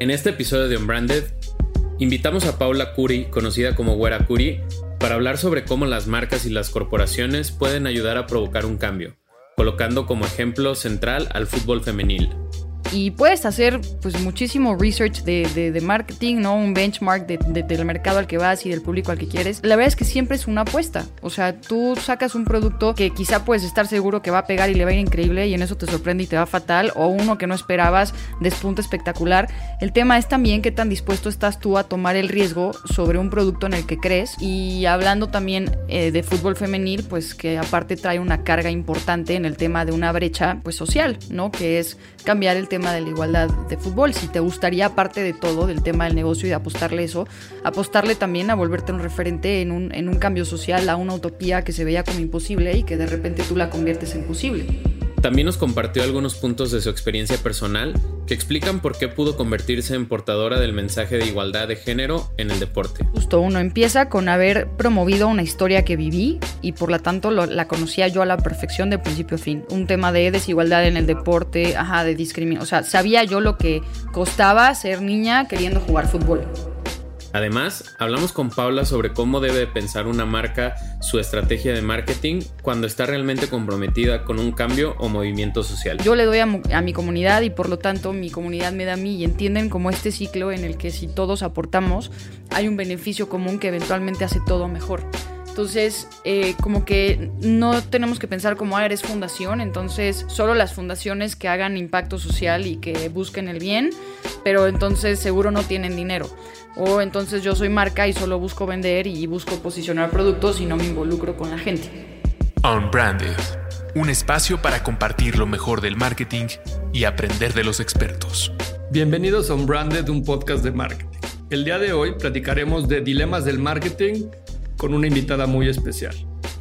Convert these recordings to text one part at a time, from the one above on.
En este episodio de Unbranded, invitamos a Paula Curi, conocida como Güera Curi, para hablar sobre cómo las marcas y las corporaciones pueden ayudar a provocar un cambio, colocando como ejemplo central al fútbol femenil y puedes hacer pues muchísimo research de, marketing, ¿no? Un benchmark del mercado al que vas y del público al que quieres. La verdad es que siempre es una apuesta. O sea, tú sacas un producto que quizá puedes estar seguro que va a pegar y le va a ir increíble y en eso te sorprende y te va fatal, o uno que no esperabas despunta espectacular. El tema es también qué tan dispuesto estás tú a tomar el riesgo sobre un producto en el que crees. Y hablando también eh, de fútbol femenil, pues que aparte trae una carga importante en el tema de una brecha pues social, ¿no? Que es cambiar el tema de la igualdad de fútbol. Si te gustaría, aparte de todo, del tema del negocio y de apostarle eso, apostarle también a volverte un referente en un, en un cambio social, a una utopía que se veía como imposible y que de repente tú la conviertes en posible. También nos compartió algunos puntos de su experiencia personal que explican por qué pudo convertirse en portadora del mensaje de igualdad de género en el deporte. Justo uno empieza con haber promovido una historia que viví y por lo tanto la conocía yo a la perfección de principio a fin. Un tema de desigualdad en el deporte, ajá, de discriminación. O sea, sabía yo lo que costaba ser niña queriendo jugar fútbol. Además, hablamos con Paula sobre cómo debe pensar una marca su estrategia de marketing cuando está realmente comprometida con un cambio o movimiento social. Yo le doy a, mi comunidad y por lo tanto mi comunidad me da a mí y entienden como este ciclo en el que si todos aportamos hay un beneficio común que eventualmente hace todo mejor. Entonces, eh, como que no tenemos que pensar como, ah, eres fundación, entonces solo las fundaciones que hagan impacto social y que busquen el bien, pero entonces seguro no tienen dinero. O entonces yo soy marca y solo busco vender y busco posicionar productos y no me involucro con la gente. Unbranded, un espacio para compartir lo mejor del marketing y aprender de los expertos. Bienvenidos a Unbranded, un podcast de marketing. El día de hoy platicaremos de dilemas del marketing con una invitada muy especial.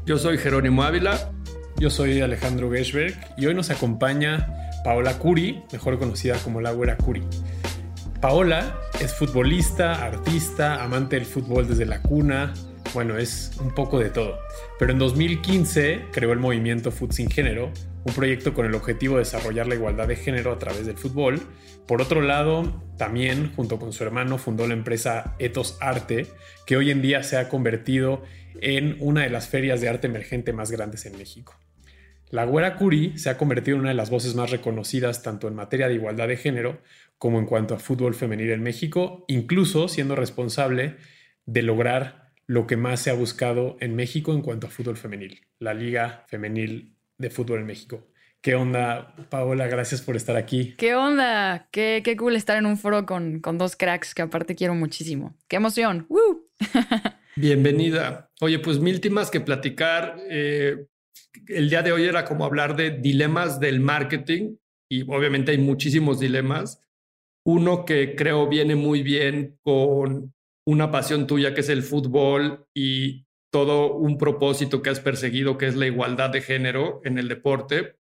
Yo soy Jerónimo Ávila. Yo soy Alejandro Geschberg y hoy nos acompaña Paola Curi, mejor conocida como la Güera Curi. Paola es futbolista, artista, amante del fútbol desde la cuna, bueno, es un poco de todo. Pero en 2015 creó el movimiento Food Sin Género, un proyecto con el objetivo de desarrollar la igualdad de género a través del fútbol. Por otro lado, también, junto con su hermano, fundó la empresa Ethos Arte, que hoy en día se ha convertido en una de las ferias de arte emergente más grandes en México. La Güera Curi se ha convertido en una de las voces más reconocidas tanto en materia de igualdad de género como en cuanto a fútbol femenil en México, incluso siendo responsable de lograr lo que más se ha buscado en México en cuanto a fútbol femenil, la Liga Femenil de Fútbol en México. ¿Qué onda, Paola? Gracias por estar aquí. ¿Qué onda? Qué, qué cool estar en un foro con, con, dos cracks que aparte quiero muchísimo. ¡Qué emoción! Bienvenida. Oye, pues mil temas que platicar. Eh, el día de hoy era como hablar de dilemas del marketing y obviamente hay muchísimos dilemas. Uno que creo viene muy bien con una pasión tuya que es el fútbol y todo un propósito que has perseguido que es la igualdad de género en el deporte,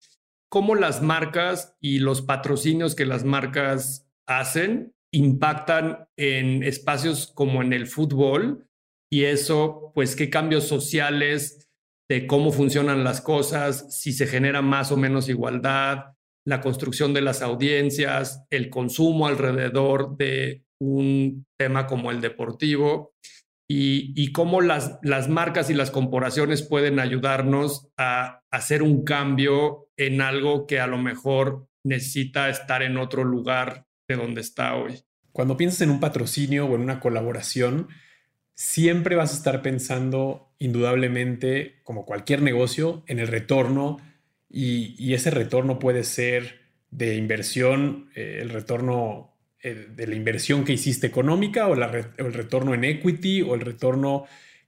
¿cómo las marcas y los patrocinios que las marcas hacen impactan en espacios como en el fútbol? Y eso, pues, ¿qué cambios sociales de cómo funcionan las cosas, si se genera más o menos igualdad, la construcción de las audiencias, el consumo alrededor de un tema como el deportivo y, cómo las, marcas y las corporaciones pueden ayudarnos a hacer un cambio en algo que a lo mejor necesita estar en otro lugar de donde está hoy. Cuando piensas en un patrocinio o en una colaboración, siempre vas a estar pensando indudablemente, como cualquier negocio, en el retorno y, ese retorno puede ser de inversión, eh, el retorno de la inversión que hiciste económica o, el retorno en equity o el retorno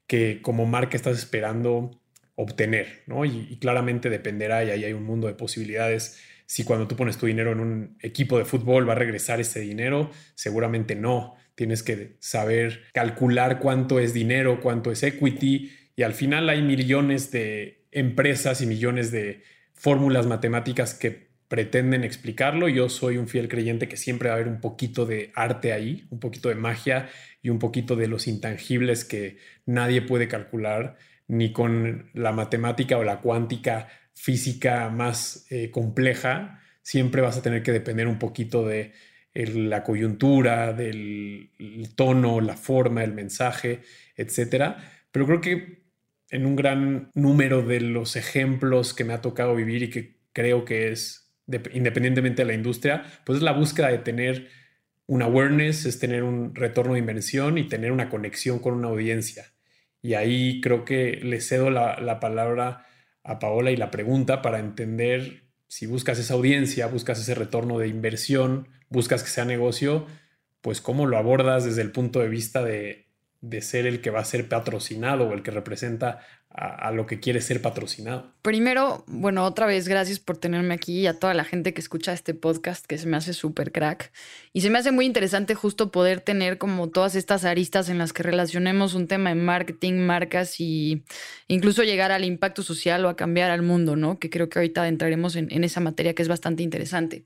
que como marca estás esperando obtener, ¿no? Y, claramente dependerá y ahí hay un mundo de posibilidades. Si cuando tú pones tu dinero en un equipo de fútbol va a regresar ese dinero, seguramente no. Tienes que saber calcular cuánto es dinero, cuánto es equity y al final hay millones de empresas y millones de fórmulas matemáticas que pretenden explicarlo. Yo soy un fiel creyente que siempre va a haber un poquito de arte ahí, un poquito de magia y un poquito de los intangibles que nadie puede calcular ni con la matemática o la cuántica física más eh, compleja. Siempre vas a tener que depender un poquito de la coyuntura, del tono, la forma, el mensaje, etc. Pero creo que en un gran número de los ejemplos que me ha tocado vivir y que creo que es, independientemente de la industria, pues es la búsqueda de tener un awareness, es tener un retorno de inversión y tener una conexión con una audiencia. Y ahí creo que le cedo la, la palabra a Paola y la pregunta para entender si buscas esa audiencia, buscas ese retorno de inversión, buscas que sea negocio, pues cómo lo abordas desde el punto de vista de, de ser el que va a ser patrocinado o el que representa a, lo que quiere ser patrocinado. Primero, bueno, otra vez gracias por tenerme aquí y a toda la gente que escucha este podcast que se me hace súper crack. Y se me hace muy interesante justo poder tener como todas estas aristas en las que relacionemos un tema de marketing, marcas y incluso llegar al impacto social o a cambiar al mundo, ¿no? Que creo que ahorita entraremos en, en esa materia que es bastante interesante.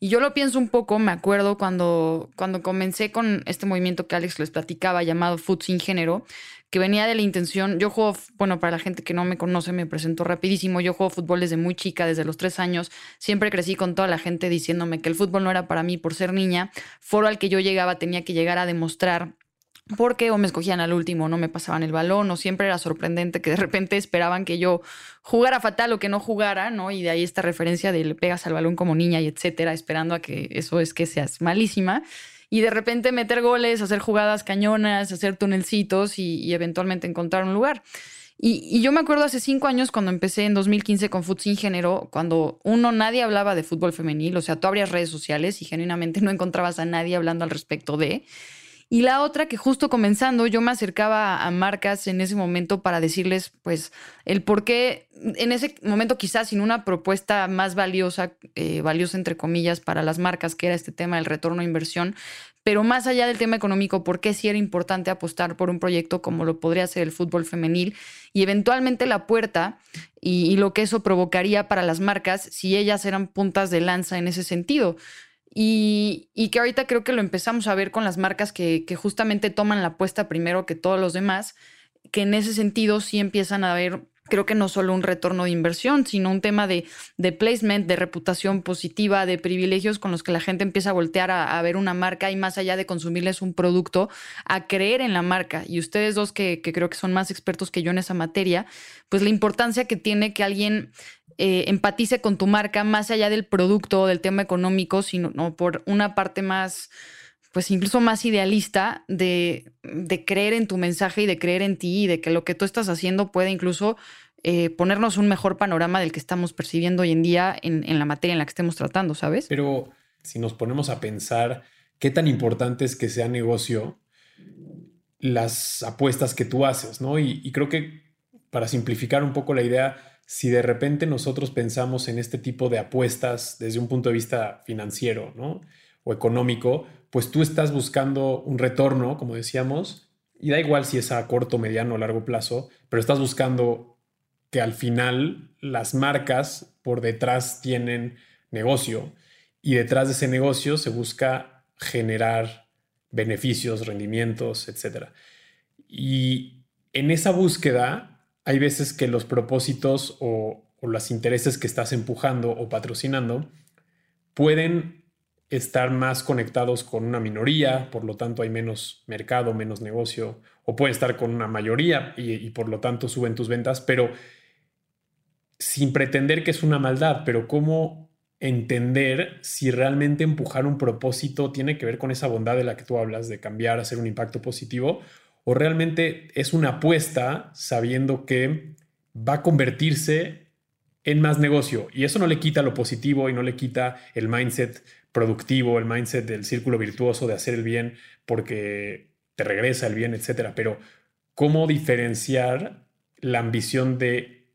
Y yo lo pienso un poco, me acuerdo cuando, cuando comencé con este movimiento que Alex les platicaba llamado Food Sin Género, que venía de la intención, yo juego, bueno, para la gente que no me conoce, me presento rapidísimo, yo juego fútbol desde muy chica, desde los tres años, siempre crecí con toda la gente diciéndome que el fútbol no era para mí por ser niña, foro al que yo llegaba tenía que llegar a demostrar porque o me escogían al último, no me pasaban el balón, o siempre era sorprendente que de repente esperaban que yo jugara fatal o que no jugara, ¿no? Y de ahí esta referencia de le pegas al balón como niña y etcétera, esperando a que eso es que seas malísima. Y de repente meter goles, hacer jugadas cañonas, hacer tunelcitos y, eventualmente encontrar un lugar. Y, yo me acuerdo hace cinco años cuando empecé en 2015 con Fútbol Sin Género, cuando uno, nadie hablaba de fútbol femenil, o sea, tú abrías redes sociales y genuinamente no encontrabas a nadie hablando al respecto de. Y la otra que justo comenzando yo me acercaba a marcas en ese momento para decirles pues el por qué en ese momento quizás sin una propuesta más valiosa, eh, valiosa entre comillas para las marcas, que era este tema del retorno a inversión, pero más allá del tema económico, por qué sí era importante apostar por un proyecto como lo podría ser el fútbol femenil y eventualmente la puerta y, y lo que eso provocaría para las marcas si ellas eran puntas de lanza en ese sentido. Y, que ahorita creo que lo empezamos a ver con las marcas que, justamente toman la apuesta primero que todos los demás, que en ese sentido sí empiezan a ver, creo que no solo un retorno de inversión, sino un tema de, de placement, de reputación positiva, de privilegios con los que la gente empieza a voltear a, ver una marca y más allá de consumirles un producto, a creer en la marca. Y ustedes dos que, que creo que son más expertos que yo en esa materia, pues la importancia que tiene que alguien eh, empatice con tu marca más allá del producto o del tema económico, sino ¿no? por una parte más, pues incluso más idealista de, creer en tu mensaje y de creer en ti y de que lo que tú estás haciendo puede incluso eh, ponernos un mejor panorama del que estamos percibiendo hoy en día en, en, la materia en la que estemos tratando, ¿sabes? Pero si nos ponemos a pensar qué tan importante es que sea negocio las apuestas que tú haces, ¿no? y creo que para simplificar un poco la idea, si de repente nosotros pensamos en este tipo de apuestas desde un punto de vista financiero ¿no? o económico, pues tú estás buscando un retorno, como decíamos, y da igual si es a corto, mediano o largo plazo, pero estás buscando que al final las marcas por detrás tienen negocio y detrás de ese negocio se busca generar beneficios, rendimientos, etc. Y en esa búsqueda hay veces que los propósitos o, los intereses que estás empujando o patrocinando pueden estar más conectados con una minoría, por lo tanto hay menos mercado, menos negocio, o pueden estar con una mayoría y, por lo tanto suben tus ventas, pero sin pretender que es una maldad, pero cómo entender si realmente empujar un propósito tiene que ver con esa bondad de la que tú hablas, de cambiar, hacer un impacto positivo, o realmente es una apuesta sabiendo que va a convertirse en más negocio. Y eso no le quita lo positivo y no le quita el mindset productivo, el mindset del círculo virtuoso de hacer el bien porque te regresa el bien, etcétera. Pero ¿cómo diferenciar la ambición de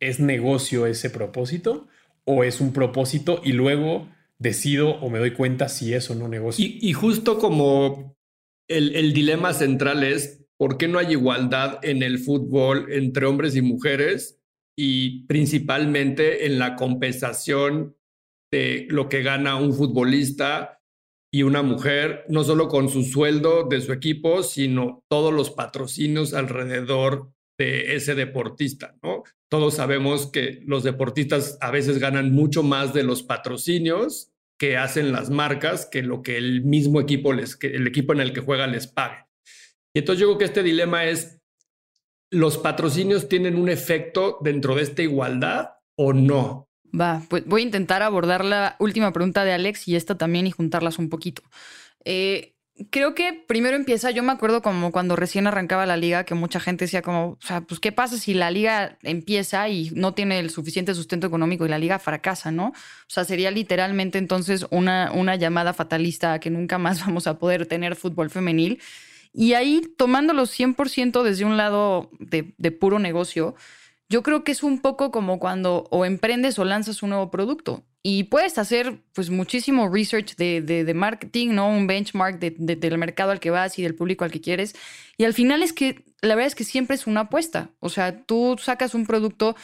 es negocio ese propósito o es un propósito y luego decido o me doy cuenta si es o no negocio? Y, y justo como el, dilema central es por qué no hay igualdad en el fútbol entre hombres y mujeres y principalmente en la compensación de lo que gana un futbolista y una mujer, no solo con su sueldo de su equipo, sino todos los patrocinios alrededor de ese deportista, ¿no? Todos sabemos que los deportistas a veces ganan mucho más de los patrocinios que hacen las marcas que lo que el mismo equipo les, el equipo en el que juega les pague. Y entonces yo creo que este dilema es, ¿los patrocinios tienen un efecto dentro de esta igualdad o no? Va, pues voy a intentar abordar la última pregunta de Alex y esta también y juntarlas un poquito. Eh, creo que primero empieza, yo me acuerdo como cuando recién arrancaba la liga, que mucha gente decía como, pues qué pasa si la liga empieza y no tiene el suficiente sustento económico y la liga fracasa, ¿no? O sea, sería literalmente entonces una, una llamada fatalista a que nunca más vamos a poder tener fútbol femenil. Y ahí, tomándolo 100% desde un lado de, de puro negocio, yo creo que es un poco como cuando o emprendes o lanzas un nuevo producto y puedes hacer pues muchísimo research de, de, marketing, ¿no? Un benchmark de, del mercado al que vas y del público al que quieres. Y al final es que la verdad es que siempre es una apuesta. O sea, tú sacas un producto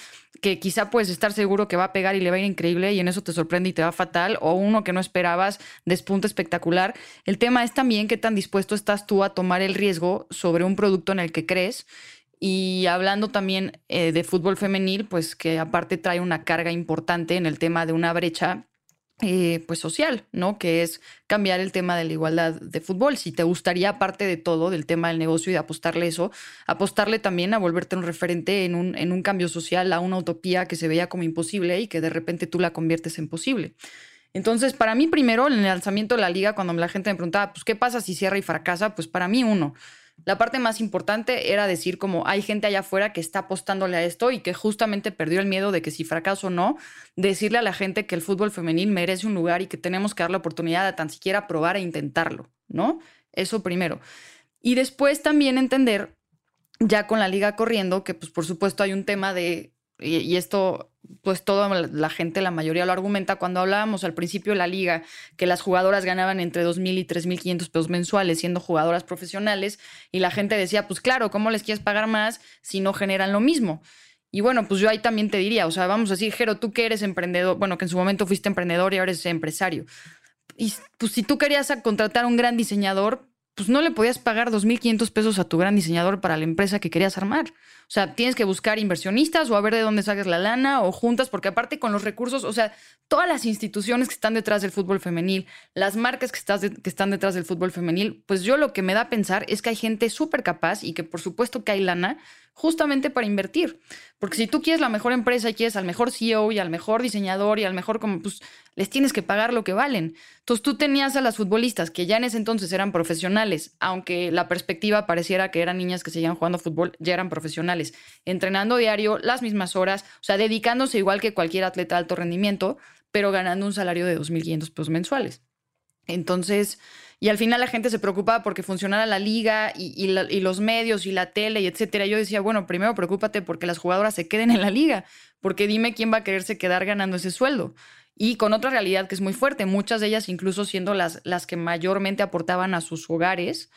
que quizá puedes estar seguro que va a pegar y le va a ir increíble y en eso te sorprende y te va fatal, o uno que no esperabas, despunta espectacular. El tema es también qué tan dispuesto estás tú a tomar el riesgo sobre un producto en el que crees y hablando también eh, de fútbol femenil, pues que aparte trae una carga importante en el tema de una brecha eh, pues social, ¿no? Que es cambiar el tema de la igualdad de fútbol. Si te gustaría, aparte de todo, del tema del negocio y de apostarle eso, apostarle también a volverte un referente en un, en un cambio social, a una utopía que se veía como imposible y que de repente tú la conviertes en posible. Entonces, para mí, primero, en el lanzamiento de la liga, cuando la gente me preguntaba, pues, ¿qué pasa si cierra y fracasa? Pues para mí, uno, la parte más importante era decir como hay gente allá afuera que está apostándole a esto y que justamente perdió el miedo de que si fracaso o no, decirle a la gente que el fútbol femenil merece un lugar y que tenemos que dar la oportunidad de tan siquiera probar e intentarlo, ¿no? Eso primero. Y después también entender, ya con la liga corriendo, que pues por supuesto hay un tema de y, esto, pues toda la gente, la mayoría lo argumenta, cuando hablábamos al principio de la liga, que las jugadoras ganaban entre 2.000 y 3.500 pesos mensuales siendo jugadoras profesionales, y la gente decía, pues claro, ¿cómo les quieres pagar más si no generan lo mismo? Y bueno, pues yo ahí también te diría, o sea, vamos a decir, Jero, tú que eres emprendedor, bueno, que en su momento fuiste emprendedor y ahora eres empresario. Y pues si tú querías contratar a un gran diseñador, pues no le podías pagar 2.500 pesos a tu gran diseñador para la empresa que querías armar. O sea, tienes que buscar inversionistas o a ver de dónde sacas la lana o juntas, porque aparte con los recursos, o sea, todas las instituciones que están detrás del fútbol femenil, las marcas que, están detrás del fútbol femenil, pues yo lo que me da a pensar es que hay gente súper capaz y que por supuesto que hay lana justamente para invertir. Porque si tú quieres la mejor empresa y quieres al mejor CEO y al mejor diseñador y al mejor, pues les tienes que pagar lo que valen. Entonces tú tenías a las futbolistas que ya en ese entonces eran profesionales, aunque la perspectiva pareciera que eran niñas que seguían jugando fútbol, ya eran profesionales, entrenando diario, las mismas horas, o sea, dedicándose igual que cualquier atleta de alto rendimiento, pero ganando un salario de 2.500 pesos mensuales. Entonces, y al final la gente se preocupaba porque funcionara la liga y, los medios y la tele y etcétera. Yo decía, bueno, primero preocúpate porque las jugadoras se queden en la liga, porque dime quién va a quererse quedar ganando ese sueldo. Y con otra realidad que es muy fuerte, muchas de ellas incluso siendo las, las que mayormente aportaban a sus hogares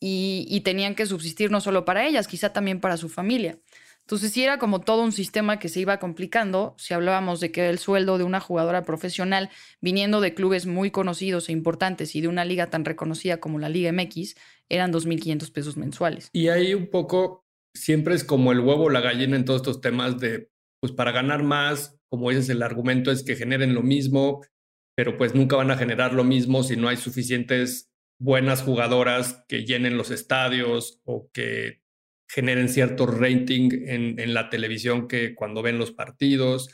y, tenían que subsistir no solo para ellas, quizá también para su familia. Entonces sí era como todo un sistema que se iba complicando. Si hablábamos de que el sueldo de una jugadora profesional viniendo de clubes muy conocidos e importantes y de una liga tan reconocida como la Liga MX eran 2.500 pesos mensuales. Y ahí un poco siempre es como el huevo o la gallina en todos estos temas de, pues para ganar más, como dices, el argumento es que generen lo mismo, pero pues nunca van a generar lo mismo si no hay suficientes buenas jugadoras que llenen los estadios o que generen cierto rating en, la televisión que cuando ven los partidos.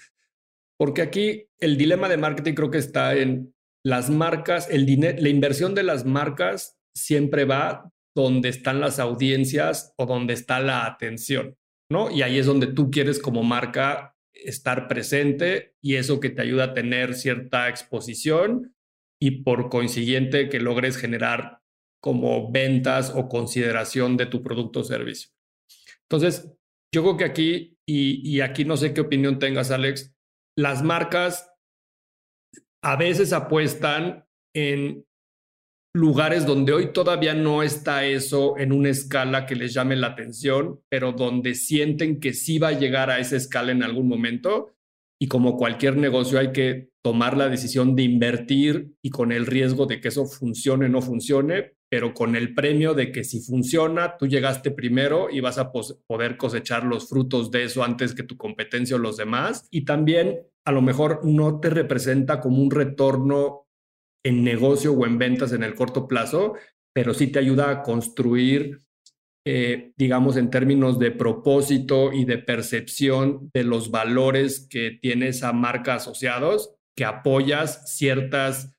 Porque aquí el dilema de marketing creo que está en las marcas, el la inversión de las marcas siempre va donde están las audiencias o donde está la atención, ¿no? Y ahí es donde tú quieres como marca estar presente y eso que te ayuda a tener cierta exposición y por consiguiente que logres generar como ventas o consideración de tu producto o servicio. Entonces, yo creo que aquí, y, aquí no sé qué opinión tengas, Alex, las marcas a veces apuestan en lugares donde hoy todavía no está eso en una escala que les llame la atención, pero donde sienten que sí va a llegar a esa escala en algún momento. Y como cualquier negocio hay que tomar la decisión de invertir y con el riesgo de que eso funcione o no funcione, pero con el premio de que si funciona, tú llegaste primero y vas a poder cosechar los frutos de eso antes que tu competencia o los demás. Y también a lo mejor no te representa como un retorno en negocio o en ventas en el corto plazo, pero sí te ayuda a construir, eh, digamos, en términos de propósito y de percepción de los valores que tiene esa marca asociados, que apoyas ciertas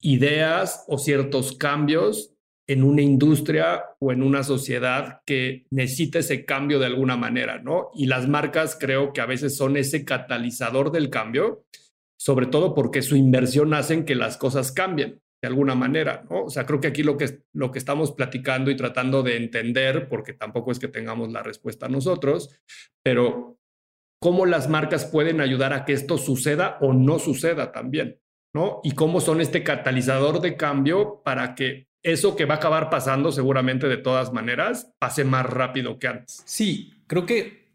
ideas o ciertos cambios en una industria o en una sociedad que necesita ese cambio de alguna manera, ¿no? Y las marcas creo que a veces son ese catalizador del cambio, sobre todo porque su inversión hace que las cosas cambien de alguna manera, ¿no? O sea, creo que aquí lo que, lo que estamos platicando y tratando de entender, porque tampoco es que tengamos la respuesta nosotros, pero cómo las marcas pueden ayudar a que esto suceda o no suceda también, ¿no? Y cómo son este catalizador de cambio para que eso que va a acabar pasando seguramente de todas maneras pase más rápido que antes. Sí, creo que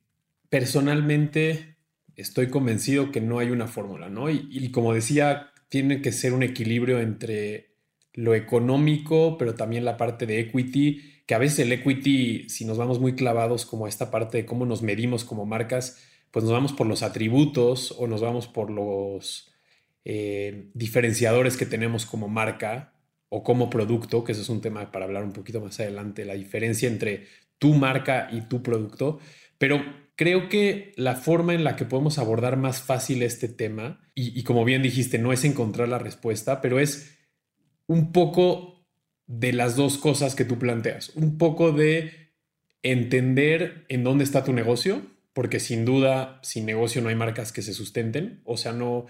personalmente estoy convencido que no hay una fórmula, ¿no? Y, como decía, tiene que ser un equilibrio entre lo económico, pero también la parte de equity, que a veces el equity, si nos vamos muy clavados como esta parte de cómo nos medimos como marcas, pues nos vamos por los atributos o nos vamos por los eh, diferenciadores que tenemos como marca o como producto, que eso es un tema para hablar un poquito más adelante, la diferencia entre tu marca y tu producto, pero creo que la forma en la que podemos abordar más fácil este tema, y, como bien dijiste, no es encontrar la respuesta, pero es un poco de las dos cosas que tú planteas, un poco de entender en dónde está tu negocio, porque sin duda, sin negocio no hay marcas que se sustenten, o sea, no,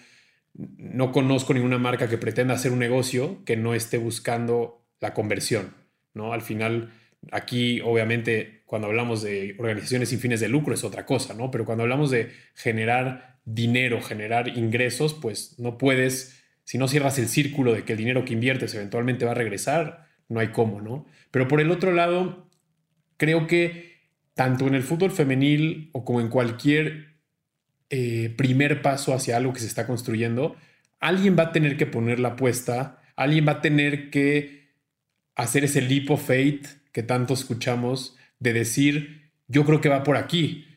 no conozco ninguna marca que pretenda hacer un negocio que no esté buscando la conversión, ¿no? Al final, aquí obviamente cuando hablamos de organizaciones sin fines de lucro es otra cosa, ¿no? Pero cuando hablamos de generar dinero, generar ingresos, pues no puedes, si no cierras el círculo de que el dinero que inviertes eventualmente va a regresar, no hay cómo, ¿no? Pero por el otro lado, creo que tanto en el fútbol femenil o como en cualquier eh, primer paso hacia algo que se está construyendo, alguien va a tener que poner la apuesta, alguien va a tener que hacer ese leap of faith que tanto escuchamos de decir, yo creo que va por aquí.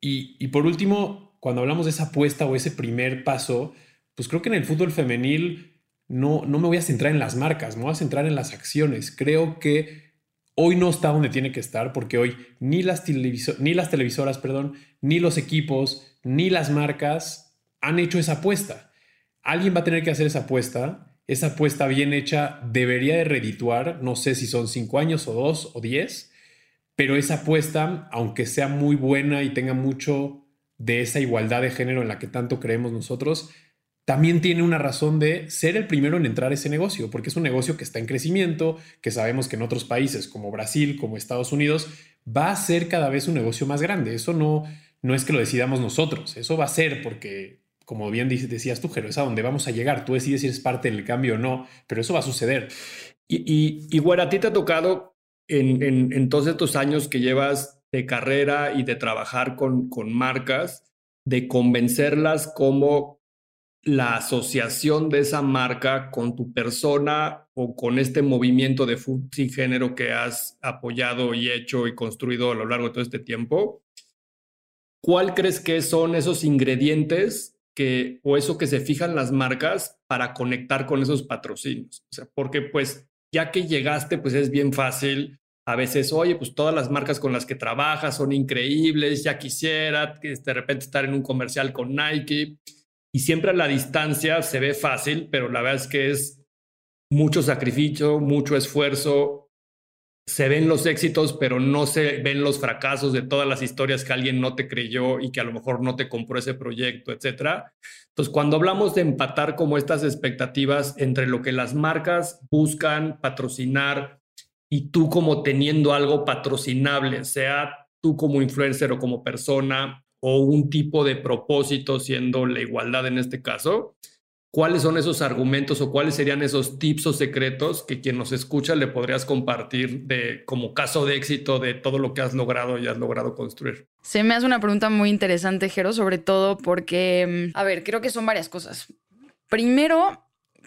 Y, por último, cuando hablamos de esa apuesta o ese primer paso, pues creo que en el fútbol femenil no, no me voy a centrar en las marcas, me voy a centrar en las acciones. Creo que hoy no está donde tiene que estar porque hoy ni las, ni las televisoras, perdón, ni los equipos, ni las marcas han hecho esa apuesta. Alguien va a tener que hacer esa apuesta. Esa apuesta bien hecha debería de redituar, no sé si son cinco años o dos o diez, pero esa apuesta, aunque sea muy buena y tenga mucho de esa igualdad de género en la que tanto creemos nosotros, también tiene una razón de ser el primero en entrar a ese negocio, porque es un negocio que está en crecimiento, que sabemos que en otros países como Brasil, como Estados Unidos, va a ser cada vez un negocio más grande. Eso no, no es que lo decidamos nosotros, eso va a ser porque, como bien decías tú, Jero, es a donde vamos a llegar. Tú decides si eres parte del cambio o no, pero eso va a suceder. Y, y, bueno, a ti te ha tocado en, en, todos estos años que llevas de carrera y de trabajar con, con marcas, de convencerlas como la asociación de esa marca con tu persona o con este movimiento de fútbol sin género que has apoyado y hecho y construido a lo largo de todo este tiempo. ¿Cuál crees que son esos ingredientes que, o eso que se fijan las marcas para conectar con esos patrocinios? Porque pues ya que llegaste, pues es bien fácil. A veces, oye, pues todas las marcas con las que trabajas son increíbles, ya quisiera de repente estar en un comercial con Nike. Y siempre a la distancia se ve fácil, pero la verdad es que es mucho sacrificio, mucho esfuerzo, se ven los éxitos, pero no se ven los fracasos de todas las historias que alguien no te creyó y que a lo mejor no te compró ese proyecto, etcétera. Entonces, cuando hablamos de empatar como estas expectativas entre lo que las marcas buscan patrocinar y tú como teniendo algo patrocinable, sea tú como influencer o como persona o un tipo de propósito siendo la igualdad en este caso, ¿Cuáles son esos argumentos o cuáles serían esos tips o secretos que quien nos escucha le podrías compartir de como caso de éxito de todo lo que has logrado y has logrado construir? Se me hace una pregunta muy interesante, Jero, sobre todo porque, mm, a ver, creo que son varias cosas. Primero,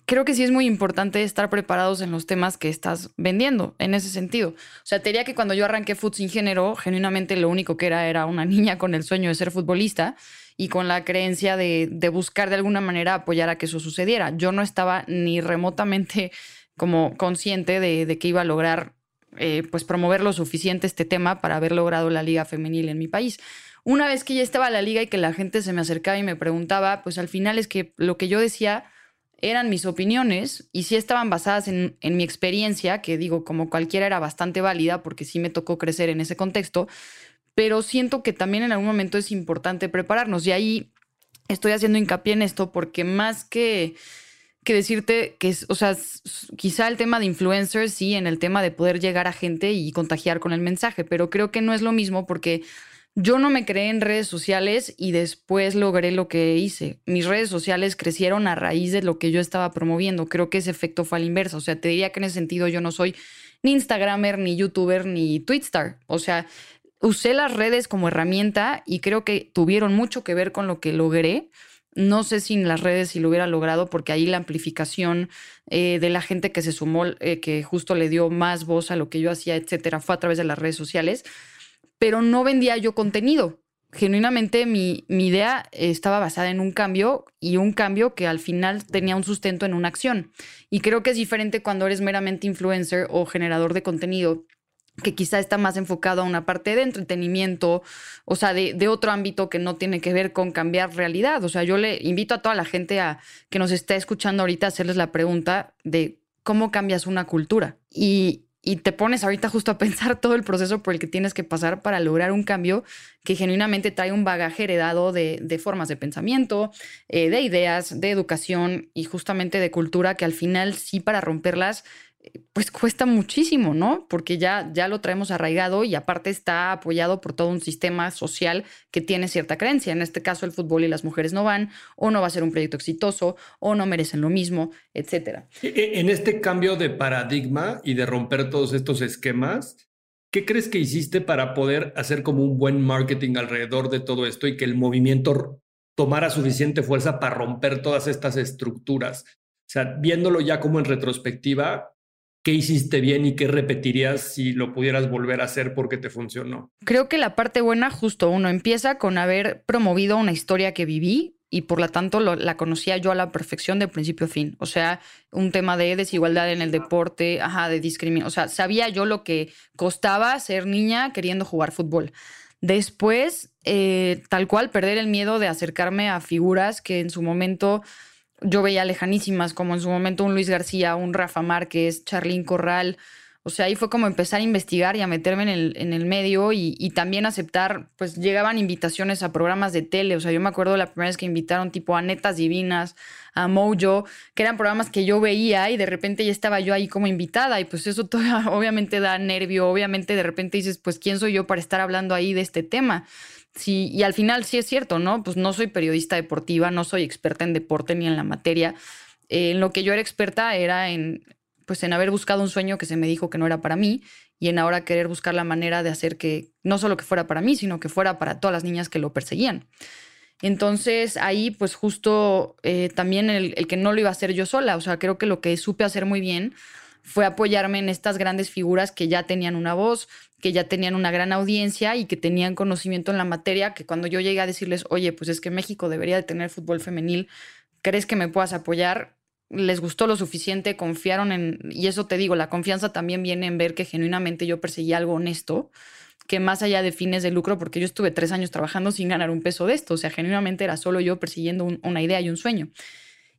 creo que sí es muy importante estar preparados en los temas que estás vendiendo, en ese sentido. O sea, te diría que cuando yo arranqué Food Sin Género, genuinamente lo único que era era una niña con el sueño de ser futbolista y con la creencia de, buscar de alguna manera apoyar a que eso sucediera. Yo no estaba ni remotamente como consciente de, que iba a lograr eh, pues promover lo suficiente este tema para haber logrado la liga femenil en mi país. Una vez que ya estaba la liga y que la gente se me acercaba y me preguntaba, pues al final es que lo que yo decía eran mis opiniones y sí estaban basadas en, en mi experiencia, que digo, como cualquiera era bastante válida porque sí me tocó crecer en ese contexto, pero siento que también en algún momento es importante prepararnos. Y ahí estoy haciendo hincapié en esto porque más que, que decirte que, o sea, quizá el tema de influencers, sí, en el tema de poder llegar a gente y contagiar con el mensaje, pero creo que no es lo mismo porque yo no me creé en redes sociales y después logré lo que hice. Mis redes sociales crecieron a raíz de lo que yo estaba promoviendo. Creo que ese efecto fue al inverso. O sea, te diría que en ese sentido yo no soy ni Instagramer, ni YouTuber, ni Twitstar. O sea, usé las redes como herramienta y creo que tuvieron mucho que ver con lo que logré. No sé sin las redes si lo hubiera logrado, porque ahí la amplificación eh, de la gente que se sumó, eh, que justo le dio más voz a lo que yo hacía, etcétera, fue a través de las redes sociales. Pero no vendía yo contenido. Genuinamente mi, mi idea estaba basada en un cambio y un cambio que al final tenía un sustento en una acción. Y creo que es diferente cuando eres meramente influencer o generador de contenido que quizá está más enfocado a una parte de entretenimiento, o sea, de, otro ámbito que no tiene que ver con cambiar realidad. O sea, yo le invito a toda la gente a que nos está escuchando ahorita a hacerles la pregunta de cómo cambias una cultura. Y, te pones ahorita justo a pensar todo el proceso por el que tienes que pasar para lograr un cambio que genuinamente trae un bagaje heredado de, formas de pensamiento, eh, de ideas, de educación y justamente de cultura que al final sí para romperlas pues cuesta muchísimo, ¿no? Porque ya, ya lo traemos arraigado y aparte está apoyado por todo un sistema social que tiene cierta creencia. En este caso, el fútbol y las mujeres no van, o no va a ser un proyecto exitoso, o no merecen lo mismo, etcétera. E, e, en este cambio de paradigma y de romper todos estos esquemas, ¿qué crees que hiciste para poder hacer como un buen marketing alrededor de todo esto y que el movimiento tomara suficiente fuerza para romper todas estas estructuras? O sea, viéndolo ya como en retrospectiva, qué hiciste bien y qué repetirías si lo pudieras volver a hacer porque te funcionó? Creo que la parte buena, justo uno, empieza con haber promovido una historia que viví y por lo tanto la conocía yo a la perfección de principio a fin. O sea, un tema de desigualdad en el deporte, ajá, de discriminación. O sea, sabía yo lo que costaba ser niña queriendo jugar fútbol. Después, eh, tal cual, perder el miedo de acercarme a figuras que en su momento yo veía lejanísimas, como en su momento un Luis García, un Rafa Márquez, Charlín Corral. O sea, ahí fue como empezar a investigar y a meterme en el, en el medio y, también aceptar, pues llegaban invitaciones a programas de tele. O sea, yo me acuerdo la primera vez que invitaron tipo a Netas Divinas, a Mojo, que eran programas que yo veía y de repente ya estaba yo ahí como invitada y pues eso todo, obviamente da nervio, obviamente de repente dices, pues ¿quién soy yo para estar hablando ahí de este tema? Y al final sí es cierto, ¿no? Pues no soy periodista deportiva, no soy experta en deporte ni en la materia. Eh, en lo que yo era experta era en, pues en haber buscado un sueño que se me dijo que no era para mí y en ahora querer buscar la manera de hacer que no solo que fuera para mí, sino que fuera para todas las niñas que lo perseguían. Entonces ahí pues justo eh, también el, el, que no lo iba a hacer yo sola, o sea, creo que lo que supe hacer muy bien fue apoyarme en estas grandes figuras que ya tenían una voz, que ya tenían una gran audiencia y que tenían conocimiento en la materia, que cuando yo llegué a decirles, oye, pues es que México debería de tener fútbol femenil, ¿crees que me puedas apoyar? Les gustó lo suficiente, confiaron en, y eso te digo, la confianza también viene en ver que genuinamente yo perseguía algo honesto, que más allá de fines de lucro, porque yo estuve tres años trabajando sin ganar un peso de esto, o sea, genuinamente era solo yo persiguiendo una idea y un sueño.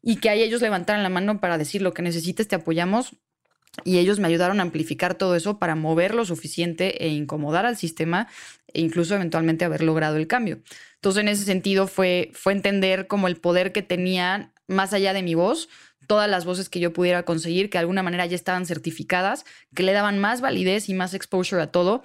Y que ahí ellos levantaran la mano para decir lo que necesites, te apoyamos, y ellos me ayudaron a amplificar todo eso para mover lo suficiente e incomodar al sistema e incluso eventualmente haber logrado el cambio. Entonces, en ese sentido fue, fue entender como el poder que tenían más allá de mi voz, todas las voces que yo pudiera conseguir, que de alguna manera ya estaban certificadas, que le daban más validez y más exposure a todo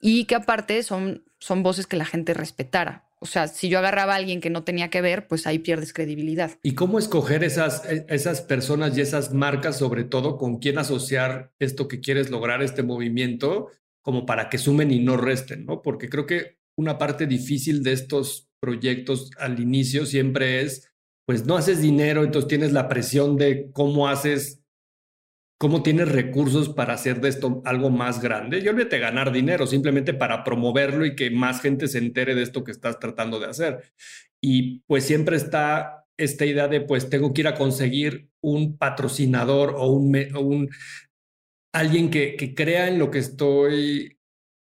y que aparte son, son voces que la gente respetara. O sea, si yo agarraba a alguien que no tenía que ver, pues ahí pierdes credibilidad. ¿Y cómo escoger esas, e, esas personas y esas marcas, sobre todo, con quién asociar esto que quieres lograr, este movimiento, como para que sumen y no resten, ¿no? Porque creo que una parte difícil de estos proyectos al inicio siempre es pues no haces dinero, entonces tienes la presión de cómo haces, cómo tienes recursos para hacer de esto algo más grande. Y olvídate ganar dinero, simplemente para promoverlo y que más gente se entere de esto que estás tratando de hacer. Y pues siempre está esta idea de, pues tengo que ir a conseguir un patrocinador o un, alguien que, que crea en lo que estoy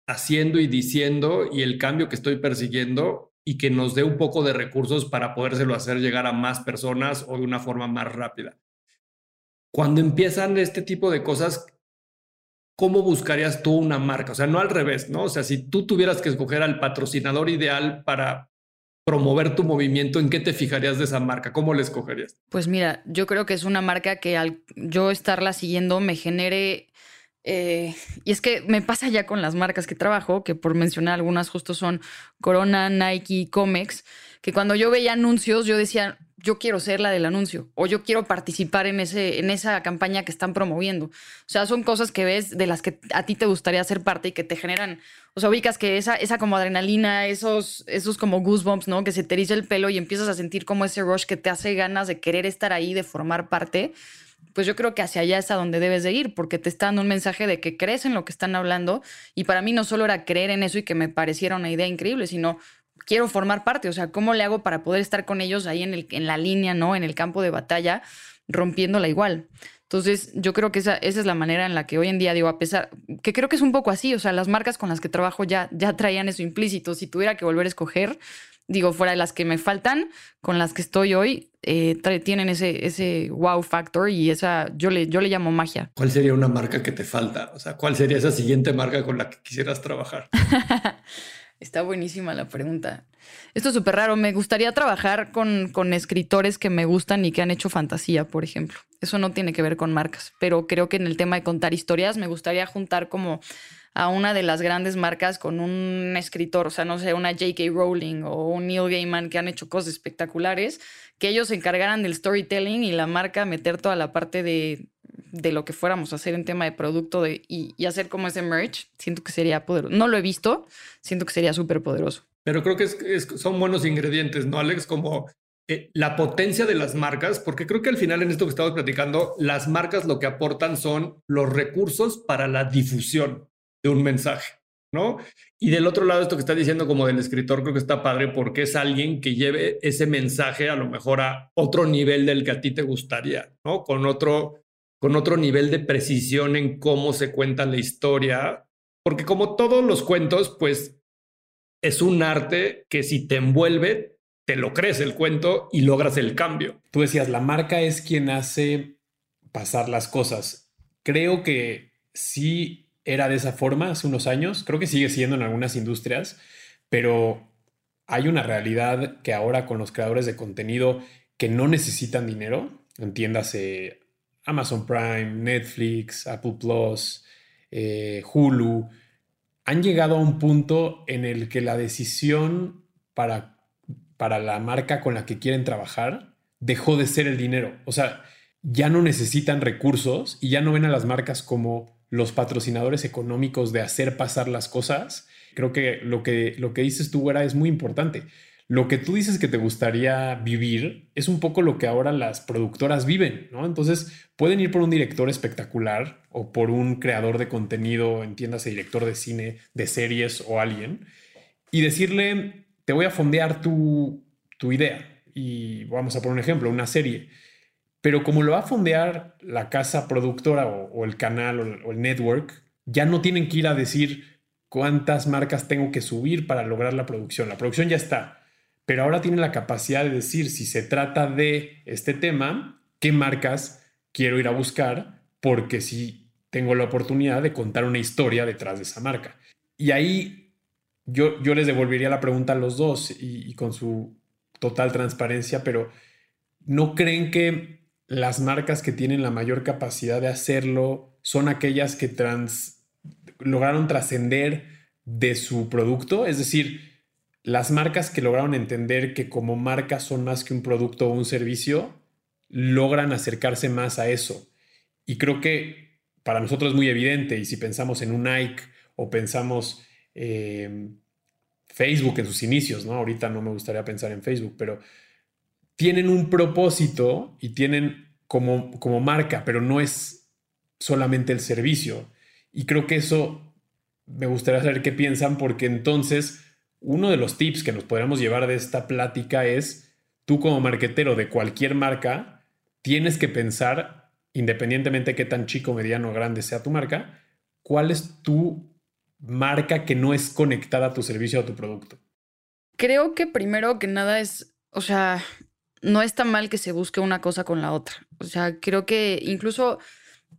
haciendo y diciendo y el cambio que estoy persiguiendo y que nos dé un poco de recursos para podérselo hacer llegar a más personas o de una forma más rápida. Cuando empiezan este tipo de cosas, ¿cómo buscarías tú una marca? O sea, no al revés, ¿no? O sea, si tú tuvieras que escoger al patrocinador ideal para promover tu movimiento, ¿en qué te fijarías de esa marca? ¿Cómo la escogerías? Pues mira, yo creo que es una marca que al yo estarla siguiendo me genere eh, y es que me pasa ya con las marcas que trabajo, que por mencionar algunas justo son Corona, Nike, Comex, que cuando yo veía anuncios yo decía, yo quiero ser la del anuncio o yo quiero participar en, ese, en esa campaña que están promoviendo. O sea, son cosas que ves de las que a ti te gustaría ser parte y que te generan, o sea, ubicas que esa, esa como adrenalina, esos, esos como goosebumps, ¿no? Que se te eriza el pelo y empiezas a sentir como ese rush que te hace ganas de querer estar ahí, de formar parte pues yo creo que hacia allá es a donde debes de ir, porque te está dando un mensaje de que crees en lo que están hablando. Y para mí no solo era creer en eso y que me pareciera una idea increíble, sino quiero formar parte. O sea, ¿cómo le hago para poder estar con ellos ahí en, el, en la línea, ¿no? En el campo de batalla, rompiéndola igual. Entonces, yo creo que esa, esa, es la manera en la que hoy en día digo, a pesar, que creo que es un poco así, o sea, las marcas con las que trabajo ya, ya traían eso implícito. Si tuviera que volver a escoger, digo, fuera de las que me faltan, con las que estoy hoy, eh, tienen ese, ese wow factor y esa, yo le, yo le llamo magia. ¿Cuál sería una marca que te falta? O sea, ¿cuál sería esa siguiente marca con la que quisieras trabajar? Está buenísima la pregunta. Esto es súper raro. Me gustaría trabajar con, con escritores que me gustan y que han hecho fantasía, por ejemplo. Eso no tiene que ver con marcas, pero creo que en el tema de contar historias me gustaría juntar como a una de las grandes marcas con un escritor, o sea, no sé, una J.K. Rowling o un Neil Gaiman que han hecho cosas espectaculares, que ellos se encargaran del storytelling y la marca meter toda la parte de, de lo que fuéramos a hacer en tema de producto de, y, hacer como ese merch, siento que sería poderoso. No lo he visto, siento que sería súper poderoso. Pero creo que son buenos ingredientes, ¿no, Alex? Como eh, la potencia de las marcas, porque creo que al final en esto que estamos platicando, las marcas lo que aportan son los recursos para la difusión de un mensaje, ¿no? Y del otro lado, esto que está diciendo como del escritor, creo que está padre porque es alguien que lleve ese mensaje a lo mejor a otro nivel del que a ti te gustaría, ¿no? Con otro, con otro nivel de precisión en cómo se cuenta la historia, porque como todos los cuentos, pues es un arte que si te envuelve, te lo crees el cuento y logras el cambio. Tú decías, la marca es quien hace pasar las cosas. Creo que sí era de esa forma hace unos años, creo que sigue siendo en algunas industrias, pero hay una realidad que ahora con los creadores de contenido que no necesitan dinero, entiéndase Amazon Prime, Netflix, Apple Plus, eh, Hulu, han llegado a un punto en el que la decisión para, para la marca con la que quieren trabajar dejó de ser el dinero. O sea, ya no necesitan recursos y ya no ven a las marcas como los patrocinadores económicos de hacer pasar las cosas, creo que lo que, lo que dices tú, era es muy importante. Lo que tú dices que te gustaría vivir es un poco lo que ahora las productoras viven, ¿no? Entonces pueden ir por un director espectacular o por un creador de contenido, entiéndase, director de cine, de series o alguien, y decirle, te voy a fondear tu, tu idea. Y vamos a poner un ejemplo, una serie pero como lo va a fondear la casa productora o, el canal o, el network, ya no tienen que ir a decir cuántas marcas tengo que subir para lograr la producción. La producción ya está. Pero ahora tienen la capacidad de decir si se trata de este tema, qué marcas quiero ir a buscar, porque si tengo la oportunidad de contar una historia detrás de esa marca. Y ahí yo, yo les devolvería la pregunta a los dos y, con su total transparencia, pero ¿no creen que las marcas que tienen la mayor capacidad de hacerlo son aquellas que lograron trascender de su producto, es decir, las marcas que lograron entender que como marcas son más que un producto o un servicio, logran acercarse más a eso. Y creo que para nosotros es muy evidente, y si pensamos en un Nike o pensamos en Facebook en sus inicios, ¿no? Ahorita no me gustaría pensar en Facebook, pero tienen un propósito y tienen como, como marca, pero no es solamente el servicio. Y creo que eso me gustaría saber qué piensan, porque entonces uno de los tips que nos podríamos llevar de esta plática es, tú como marquetero de cualquier marca, tienes que pensar, independientemente de qué tan chico, mediano o grande sea tu marca, cuál es tu marca que no es conectada a tu servicio o a tu producto. Creo que primero que nada es, o sea, no está mal que se busque una cosa con la otra. O sea, creo que incluso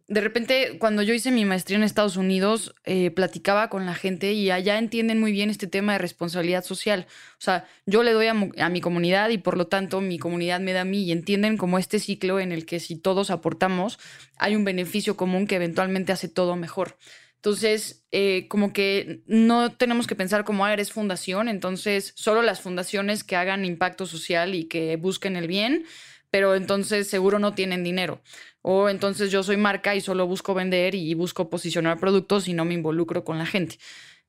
de repente, cuando yo hice mi maestría en Estados Unidos, eh, platicaba con la gente y allá entienden muy bien este tema de responsabilidad social. O sea, yo le doy a, mi comunidad y por lo tanto mi comunidad me da a mí y entienden como este ciclo en el que si todos aportamos, hay un beneficio común que eventualmente hace todo mejor. Entonces, eh, como que no tenemos que pensar como, ah, eres fundación, entonces solo las fundaciones que hagan impacto social y que busquen el bien, pero entonces seguro no tienen dinero. O entonces yo soy marca y solo busco vender y busco posicionar productos y no me involucro con la gente.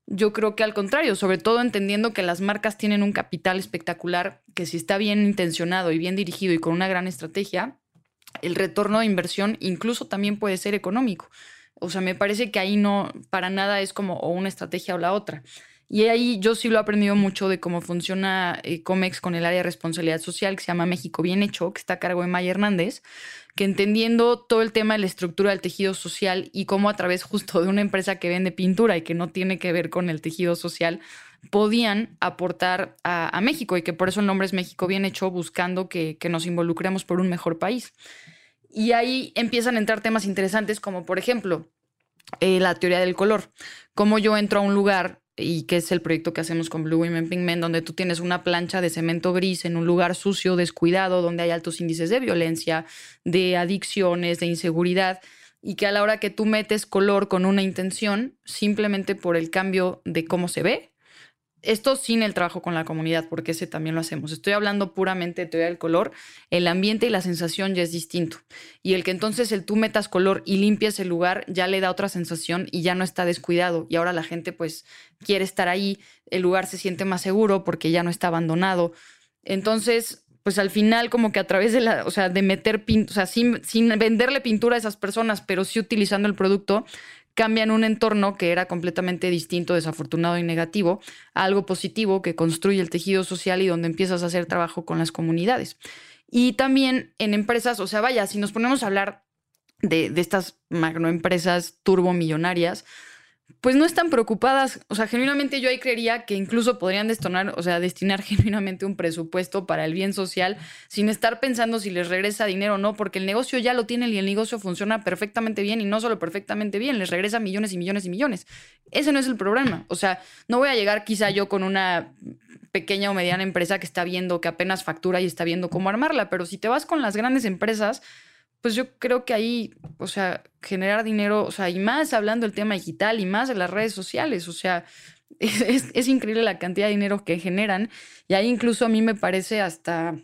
Yo creo que al contrario, sobre todo entendiendo que las marcas tienen un capital espectacular que si está bien intencionado y bien dirigido y con una gran estrategia, el retorno de inversión incluso también puede ser económico. O sea, me parece que ahí no, para nada es como o una estrategia o la otra. Y ahí yo sí lo he aprendido mucho de cómo funciona eh, Comex con el área de responsabilidad social que se llama México Bien Hecho, que está a cargo de Maya Hernández, que entendiendo todo el tema de la estructura del tejido social y cómo a través justo de una empresa que vende pintura y que no tiene que ver con el tejido social, podían aportar a, México y que por eso el nombre es México Bien Hecho, buscando que, que nos involucremos por un mejor país. Y ahí empiezan a entrar temas interesantes como, por ejemplo, eh, la teoría del color. Cómo yo entro a un lugar y que es el proyecto que hacemos con Blue Women Pink Men, donde tú tienes una plancha de cemento gris en un lugar sucio, descuidado, donde hay altos índices de violencia, de adicciones, de inseguridad, y que a la hora que tú metes color con una intención, simplemente por el cambio de cómo se ve, esto sin el trabajo con la comunidad, porque ese también lo hacemos. Estoy hablando puramente de teoría del color. El ambiente y la sensación ya es distinto. Y el que entonces el tú metas color y limpies el lugar ya le da otra sensación y ya no está descuidado. Y ahora la gente pues quiere estar ahí. El lugar se siente más seguro porque ya no está abandonado. Entonces, pues al final como que a través de la, o sea, de meter pintura, o sea, sin, sin venderle pintura a esas personas, pero sí utilizando el producto, cambian un entorno que era completamente distinto, desafortunado y negativo, a algo positivo que construye el tejido social y donde empiezas a hacer trabajo con las comunidades. Y también en empresas, o sea, vaya, si nos ponemos a hablar de, de estas magnoempresas turbomillonarias, pues no están preocupadas. O sea, genuinamente yo ahí creería que incluso podrían destinar, o sea, destinar genuinamente un presupuesto para el bien social sin estar pensando si les regresa dinero o no, porque el negocio ya lo tienen y el negocio funciona perfectamente bien y no solo perfectamente bien, les regresa millones y millones y millones. Ese no es el problema. O sea, no voy a llegar quizá yo con una pequeña o mediana empresa que está viendo que apenas factura y está viendo cómo armarla, pero si te vas con las grandes empresas, pues yo creo que ahí, o sea, generar dinero, o sea, y más hablando del tema digital y más de las redes sociales, o sea, es, increíble la cantidad de dinero que generan. Y ahí incluso a mí me parece hasta,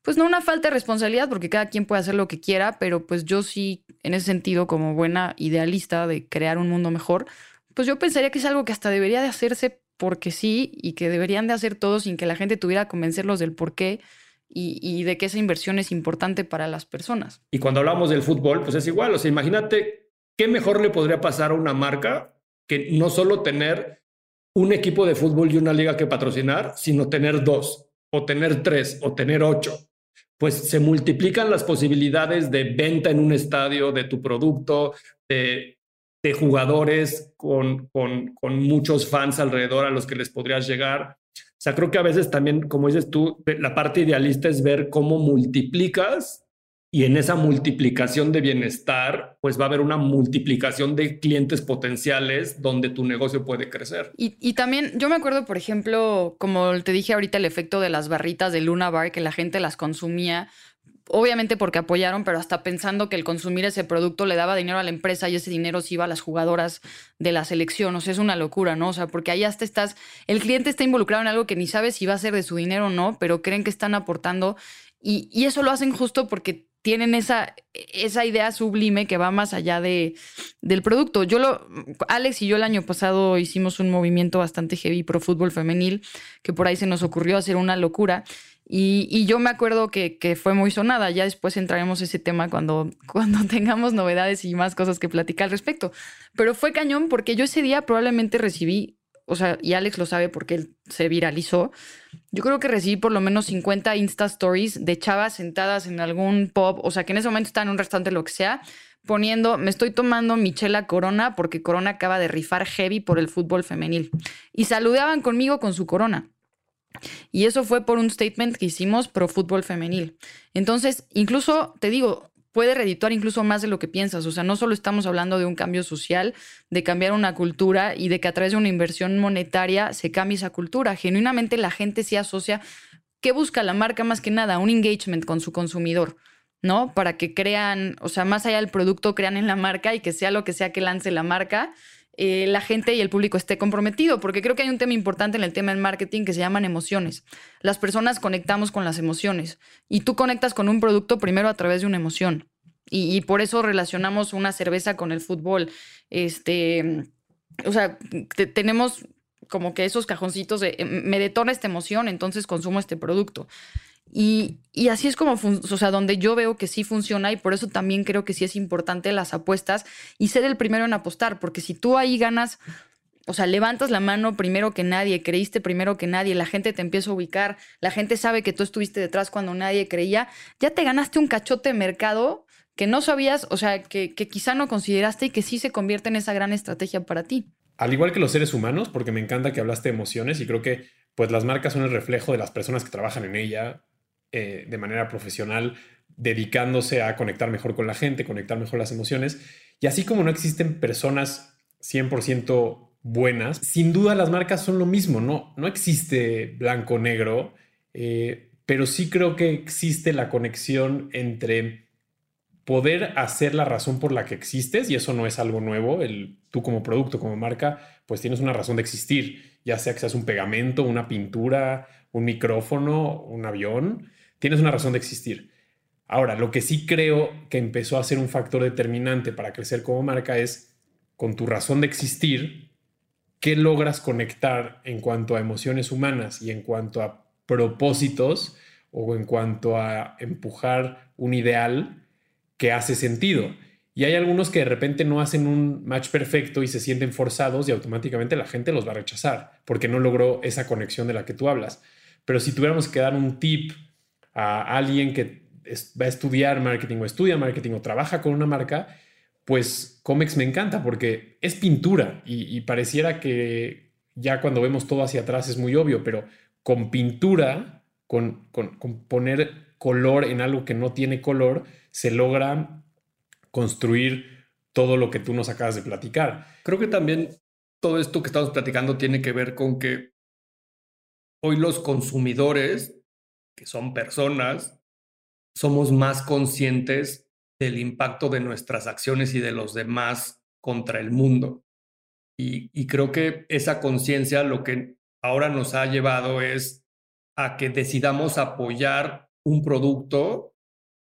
pues no una falta de responsabilidad porque cada quien puede hacer lo que quiera, pero pues yo sí, en ese sentido, como buena idealista de crear un mundo mejor, pues yo pensaría que es algo que hasta debería de hacerse porque sí y que deberían de hacer todo sin que la gente tuviera que convencerlos del por qué y, de que esa inversión es importante para las personas. Y cuando hablamos del fútbol, pues es igual. O sea, imagínate qué mejor le podría pasar a una marca que no solo tener un equipo de fútbol y una liga que patrocinar, sino tener dos, o tener tres, o tener ocho. Pues se multiplican las posibilidades de venta en un estadio de tu producto, de, jugadores con, con muchos fans alrededor a los que les podrías llegar. Sea, creo que a veces también, como dices tú, la parte idealista es ver cómo multiplicas y en esa multiplicación de bienestar, pues va a haber una multiplicación de clientes potenciales donde tu negocio puede crecer. Y, también, yo me acuerdo, por ejemplo, como te dije ahorita, el efecto de las barritas de Luna Bar, que la gente las consumía obviamente porque apoyaron, pero hasta pensando que el consumir ese producto le daba dinero a la empresa y ese dinero se iba a las jugadoras de la selección. O sea, es una locura, ¿no? O sea, porque ahí hasta estás, el cliente está involucrado en algo que ni sabe si va a ser de su dinero o no, pero creen que están aportando y, y eso lo hacen justo porque tienen esa, esa idea sublime que va más allá de, del producto. Yo lo, Alex y yo el año pasado hicimos un movimiento bastante heavy pro fútbol femenil, que por ahí se nos ocurrió hacer una locura Y, yo me acuerdo que, fue muy sonada. Ya después entraremos ese tema cuando, cuando tengamos novedades y más cosas que platicar al respecto. Pero fue cañón porque yo ese día probablemente recibí, o sea, y Alex lo sabe porque él se viralizó. Yo creo que recibí por lo menos 50 Insta Stories de chavas sentadas en algún pub, o sea, que en ese momento están en un restaurante, lo que sea, poniendo, me estoy tomando Michela Corona porque Corona acaba de rifar heavy por el fútbol femenil. Y saludaban conmigo con su corona. Y eso fue por un statement que hicimos pro fútbol femenil. Entonces, incluso, te digo, puede redituar incluso más de lo que piensas. O sea, no solo estamos hablando de un cambio social, de cambiar una cultura y de que a través de una inversión monetaria se cambie esa cultura. Genuinamente la gente se asocia. ¿Qué busca la marca más que nada? Un engagement con su consumidor. ¿no? Para que crean, o sea, más allá del producto, crean en la marca y que sea lo que sea que lance la marca, eh, la gente y el público esté comprometido, porque creo que hay un tema importante en el tema del marketing que se llaman emociones. Las personas conectamos con las emociones y tú conectas con un producto primero a través de una emoción. Y, por eso relacionamos una cerveza con el fútbol. Este, o sea, tenemos como que esos cajoncitos de me detona esta emoción, entonces consumo este producto. Y, así es como, o sea, donde yo veo que sí funciona y por eso también creo que sí es importante las apuestas y ser el primero en apostar, porque si tú ahí ganas, o sea, levantas la mano primero que nadie, creíste primero que nadie, la gente te empieza a ubicar, la gente sabe que tú estuviste detrás cuando nadie creía, ya te ganaste un cachote de mercado que no sabías, o sea, que, que quizá no consideraste y que sí se convierte en esa gran estrategia para ti. Al igual que los seres humanos, porque me encanta que hablaste de emociones y creo que pues las marcas son el reflejo de las personas que trabajan en ella, eh, de manera profesional, dedicándose a conectar mejor con la gente, conectar mejor las emociones. Y así como no existen personas 100% buenas, sin duda las marcas son lo mismo, no, no existe blanco-negro, eh, pero sí creo que existe la conexión entre poder hacer la razón por la que existes, y eso no es algo nuevo, el, tú como producto, como marca, pues tienes una razón de existir, ya sea que seas un pegamento, una pintura, un micrófono, un avión, tienes una razón de existir. Ahora, lo que sí creo que empezó a ser un factor determinante para crecer como marca es, con tu razón de existir, ¿qué logras conectar en cuanto a emociones humanas y en cuanto a propósitos o en cuanto a empujar un ideal que hace sentido? Y hay algunos que de repente no hacen un match perfecto y se sienten forzados y automáticamente la gente los va a rechazar porque no logró esa conexión de la que tú hablas. Pero si tuviéramos que dar un tip a alguien que va a estudiar marketing o estudia marketing o trabaja con una marca, pues Comex me encanta porque es pintura y, pareciera que ya cuando vemos todo hacia atrás es muy obvio, pero con pintura, con, con, poner color en algo que no tiene color, se logra construir todo lo que tú nos acabas de platicar. Creo que también todo esto que estamos platicando tiene que ver con que hoy los consumidores que son personas, somos más conscientes del impacto de nuestras acciones y de los demás contra el mundo. Y, creo que esa conciencia lo que ahora nos ha llevado es a que decidamos apoyar un producto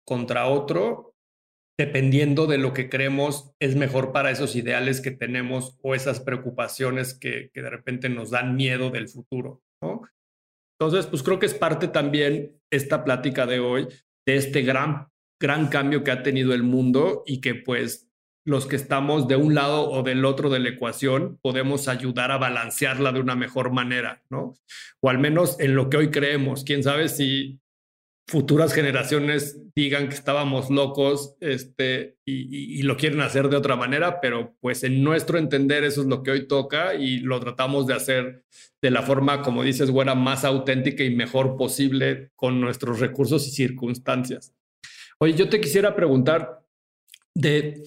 contra otro dependiendo de lo que creemos es mejor para esos ideales que tenemos o esas preocupaciones que, que de repente nos dan miedo del futuro. Entonces, pues creo que es parte también esta plática de hoy de este gran, gran cambio que ha tenido el mundo y que pues los que estamos de un lado o del otro de la ecuación podemos ayudar a balancearla de una mejor manera, ¿no? O al menos en lo que hoy creemos. Quién sabe si futuras generaciones digan que estábamos locos este, y, lo quieren hacer de otra manera, pero pues en nuestro entender eso es lo que hoy toca y lo tratamos de hacer de la forma, como dices, buena, más auténtica y mejor posible con nuestros recursos y circunstancias. Oye, yo te quisiera preguntar de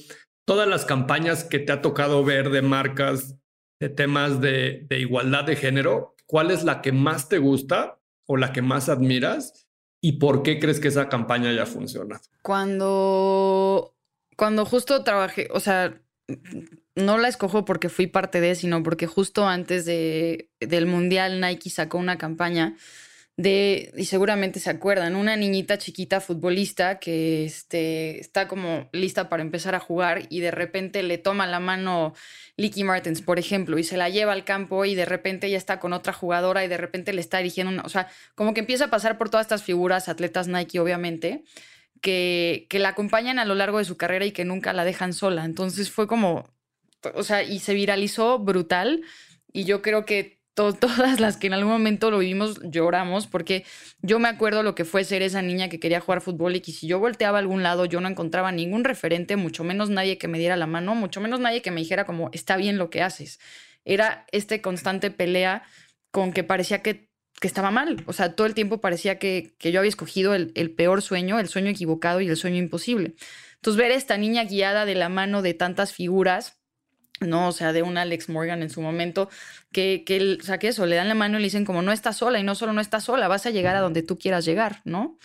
todas las campañas que te ha tocado ver de marcas de temas de, de igualdad de género, ¿cuál es la que más te gusta o la que más admiras? ¿Y por qué crees que esa campaña ya funciona? Cuando, cuando justo trabajé, o sea, no la escojo porque fui parte de, sino porque justo antes de, del Mundial Nike sacó una campaña de, y seguramente se acuerdan, una niñita chiquita futbolista que este, está como lista para empezar a jugar y de repente le toma la mano Licky Martins, por ejemplo, y se la lleva al campo y de repente ya está con otra jugadora y de repente le está dirigiendo una, o sea, como que empieza a pasar por todas estas figuras, atletas Nike obviamente, que, que la acompañan a lo largo de su carrera y que nunca la dejan sola. Entonces fue como, o sea, y se viralizó brutal y yo creo que todas las que en algún momento lo vivimos lloramos, porque yo me acuerdo lo que fue ser esa niña que quería jugar fútbol y que si yo volteaba a algún lado yo no encontraba ningún referente, mucho menos nadie que me diera la mano, mucho menos nadie que me dijera como está bien lo que haces. Era este constante pelea con que parecía que, que estaba mal, o sea, todo el tiempo parecía que, que yo había escogido el, el peor sueño, el sueño equivocado y el sueño imposible. Entonces ver a esta niña guiada de la mano de tantas figuras, ¿no? O sea, de un Alex Morgan en su momento, que, que, o que eso, le dan la mano y le dicen como no estás sola y no solo no estás sola, vas a llegar a donde tú quieras llegar, ¿no?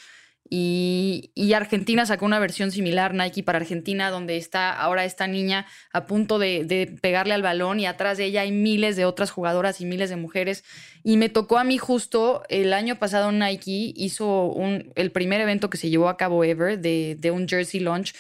Y, Argentina sacó una versión similar, Nike para Argentina, donde está ahora esta niña a punto de, pegarle al balón y atrás de ella hay miles de otras jugadoras y miles de mujeres. Y me tocó a mí justo el año pasado Nike hizo un, el primer evento que se llevó a cabo ever de, de un jersey launch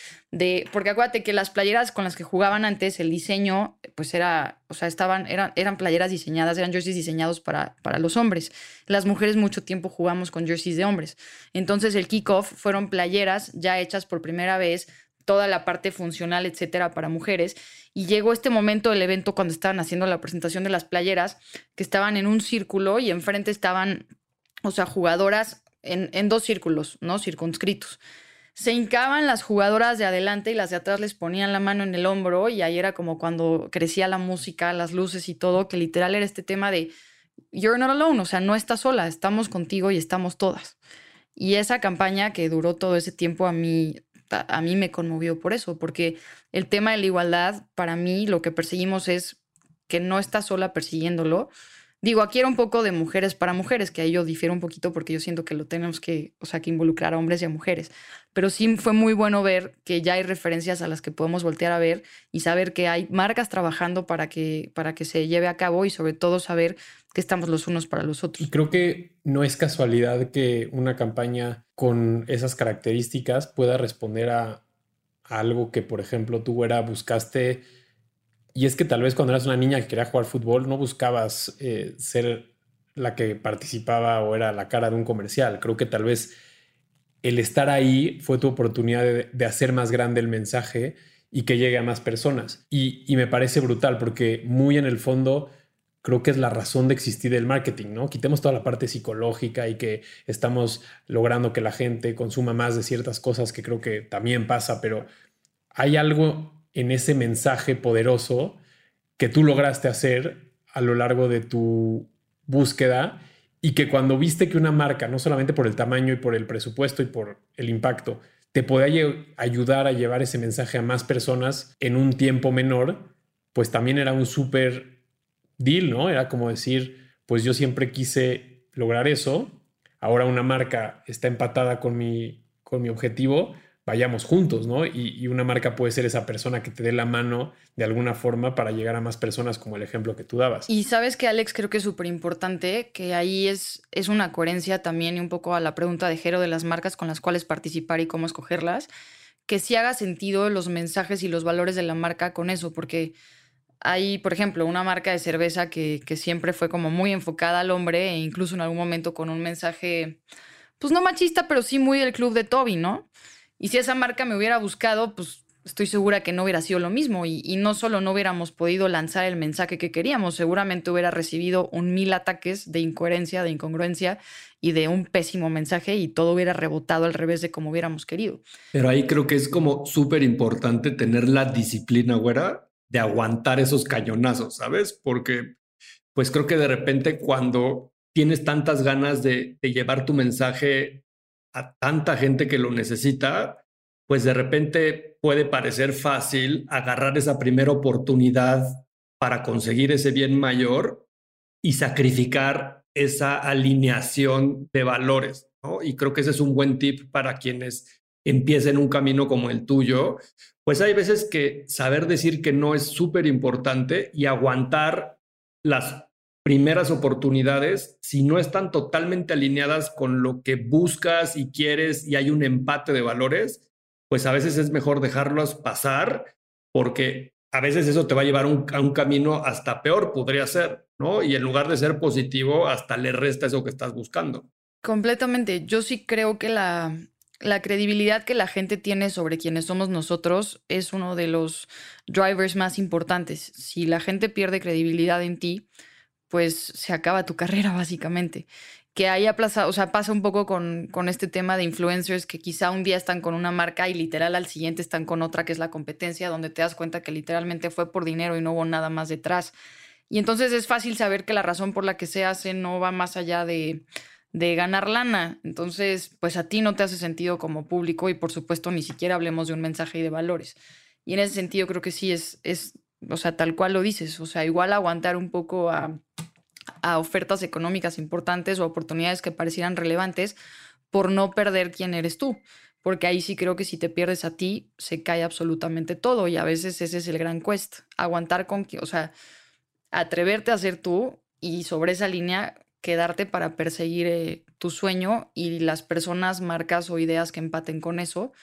porque acuérdate que las playeras con las que jugaban antes, el diseño, pues era, o sea, estaban, eran, eran playeras diseñadas, eran jerseys diseñados para, para los hombres. Las mujeres mucho tiempo jugamos con jerseys de hombres. Entonces el kickoff fueron playeras ya hechas por primera vez, toda la parte funcional, etcétera, para mujeres. Y llegó este momento del evento cuando estaban haciendo la presentación de las playeras, que estaban en un círculo y enfrente estaban, o sea, jugadoras en, en dos círculos, ¿no? Circunscritos se hincaban las jugadoras de adelante y las de atrás les ponían la mano en el hombro y ahí era como cuando crecía la música, las luces y todo, que literal era este tema de you're not alone, o sea, no estás sola, estamos contigo y estamos todas. Y esa campaña que duró todo ese tiempo a mí a mí me conmovió por eso, porque el tema de la igualdad para mí lo que perseguimos es que no estás sola persiguiéndolo, Digo, aquí era un poco de mujeres para mujeres, que ahí yo difiero un poquito porque yo siento que lo tenemos que, o sea, que involucrar a hombres y a mujeres. Pero sí fue muy bueno ver que ya hay referencias a las que podemos voltear a ver y saber que hay marcas trabajando para que, para que se lleve a cabo y sobre todo saber que estamos los unos para los otros. Y creo que no es casualidad que una campaña con esas características pueda responder a, algo que, por ejemplo, tú era buscaste y es que tal vez cuando eras una niña que quería jugar fútbol, no buscabas eh, ser la que participaba o era la cara de un comercial. Creo que tal vez el estar ahí fue tu oportunidad de, hacer más grande el mensaje y que llegue a más personas. Y, y, me parece brutal porque muy en el fondo creo que es la razón de existir del marketing, ¿no? Quitemos toda la parte psicológica y que estamos logrando que la gente consuma más de ciertas cosas que creo que también pasa, pero hay algo en ese mensaje poderoso que tú lograste hacer a lo largo de tu búsqueda y que cuando viste que una marca, no solamente por el tamaño y por el presupuesto y por el impacto, te podía ayudar a llevar ese mensaje a más personas en un tiempo menor, pues también era un súper deal, ¿no? Era como decir, pues yo siempre quise lograr eso, ahora una marca está empatada con mi, con mi objetivo, vayamos juntos, ¿no? Y, una marca puede ser esa persona que te dé la mano de alguna forma para llegar a más personas, como el ejemplo que tú dabas. Y sabes que, Alex, creo que es súper importante que ahí es, es una coherencia también y un poco a la pregunta de Jero de las marcas con las cuales participar y cómo escogerlas, que sí haga sentido los mensajes y los valores de la marca con eso, porque hay, por ejemplo, una marca de cerveza que, que siempre fue como muy enfocada al hombre e incluso en algún momento con un mensaje, pues no machista, pero sí muy del club de Toby, ¿no? Y si esa marca me hubiera buscado, pues estoy segura que no hubiera sido lo mismo. Y, no solo no hubiéramos podido lanzar el mensaje que queríamos, seguramente hubiera recibido un mil ataques de incoherencia, de incongruencia y de un pésimo mensaje y todo hubiera rebotado al revés de como hubiéramos querido. Pero ahí creo que es como súper importante tener la disciplina, güera, de aguantar esos cañonazos, ¿sabes? Porque pues creo que de repente cuando tienes tantas ganas de, de llevar tu mensaje a tanta gente que lo necesita, pues de repente puede parecer fácil agarrar esa primera oportunidad para conseguir ese bien mayor y sacrificar esa alineación de valores. Y creo que ese es un buen tip para quienes empiecen un camino como el tuyo. Pues hay veces que saber decir que no es súper importante y aguantar las primeras oportunidades, si no están totalmente alineadas con lo que buscas y quieres y hay un empate de valores, pues a veces es mejor dejarlos pasar porque a veces eso te va a llevar a un camino hasta peor, podría ser, ¿no? Y en lugar de ser positivo, hasta le resta eso que estás buscando. Completamente. Yo sí creo que la, la credibilidad que la gente tiene sobre quienes somos nosotros es uno de los drivers más importantes. Si la gente pierde credibilidad en ti, pues se acaba tu carrera básicamente. Que haya aplazado, o sea, pasa un poco con, con este tema de influencers que quizá un día están con una marca y literal al siguiente están con otra que es la competencia, donde te das cuenta que literalmente fue por dinero y no hubo nada más detrás. Y entonces es fácil saber que la razón por la que se hace no va más allá de, de ganar lana. Entonces, pues a ti no te hace sentido como público y por supuesto ni siquiera hablemos de un mensaje y de valores. Y en ese sentido creo que sí es, es o sea, tal cual lo dices, o sea, igual aguantar un poco a, ofertas económicas importantes o oportunidades que parecieran relevantes por no perder quién eres tú. Porque ahí sí creo que si te pierdes a ti, se cae absolutamente todo. Y a veces ese es el gran quest. Aguantar con, o sea, atreverte a ser tú y sobre esa línea quedarte para perseguir eh, tu sueño y las personas, marcas o ideas que empaten con eso,